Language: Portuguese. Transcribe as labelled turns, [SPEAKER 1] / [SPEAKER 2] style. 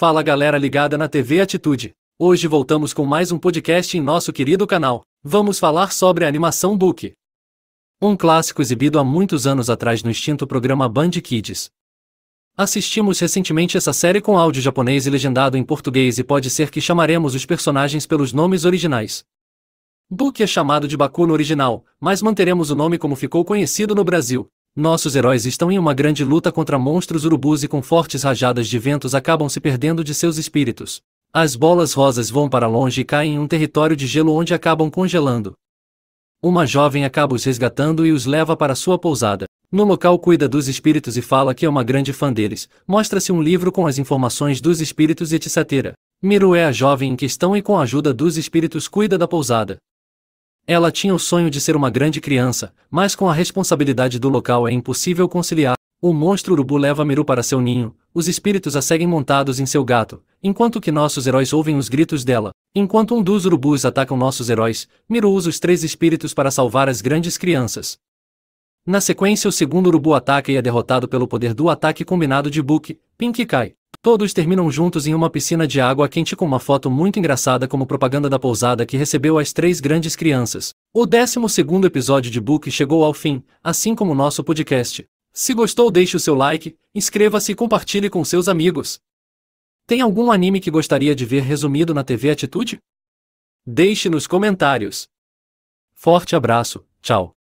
[SPEAKER 1] Fala galera ligada na TV Atitude. Hoje voltamos com mais um podcast em nosso querido canal. Vamos falar sobre a animação Book. Um clássico exibido há muitos anos atrás no extinto programa Band Kids. Assistimos recentemente essa série com áudio japonês e legendado em português e pode ser que chamaremos os personagens pelos nomes originais. Book é chamado de Baku no original, mas manteremos o nome como ficou conhecido no Brasil. Nossos heróis estão em uma grande luta contra monstros urubus e com fortes rajadas de ventos acabam se perdendo de seus espíritos. As bolas rosas vão para longe e caem em um território de gelo onde acabam congelando. Uma jovem acaba os resgatando e os leva para sua pousada. No local cuida dos espíritos e fala que é uma grande fã deles. Mostra-se um livro com as informações dos espíritos e etc. Miru é a jovem em questão e com a ajuda dos espíritos cuida da pousada. Ela tinha o sonho de ser uma grande criança, mas com a responsabilidade do local é impossível conciliar. O monstro urubu leva Miru para seu ninho, os espíritos a seguem montados em seu gato, enquanto que nossos heróis ouvem os gritos dela. Enquanto um dos urubus atacam nossos heróis, Miru usa os três espíritos para salvar as grandes crianças. Na sequência, o segundo urubu ataca e é derrotado pelo poder do ataque combinado de Book, Pink e Kai. Todos terminam juntos em uma piscina de água quente com uma foto muito engraçada como propaganda da pousada que recebeu as três grandes crianças. O 12 episódio de Book chegou ao fim, assim como o nosso podcast. Se gostou, deixe o seu like, inscreva-se e compartilhe com seus amigos. Tem algum anime que gostaria de ver resumido na TV Atitude? Deixe nos comentários. Forte abraço, tchau.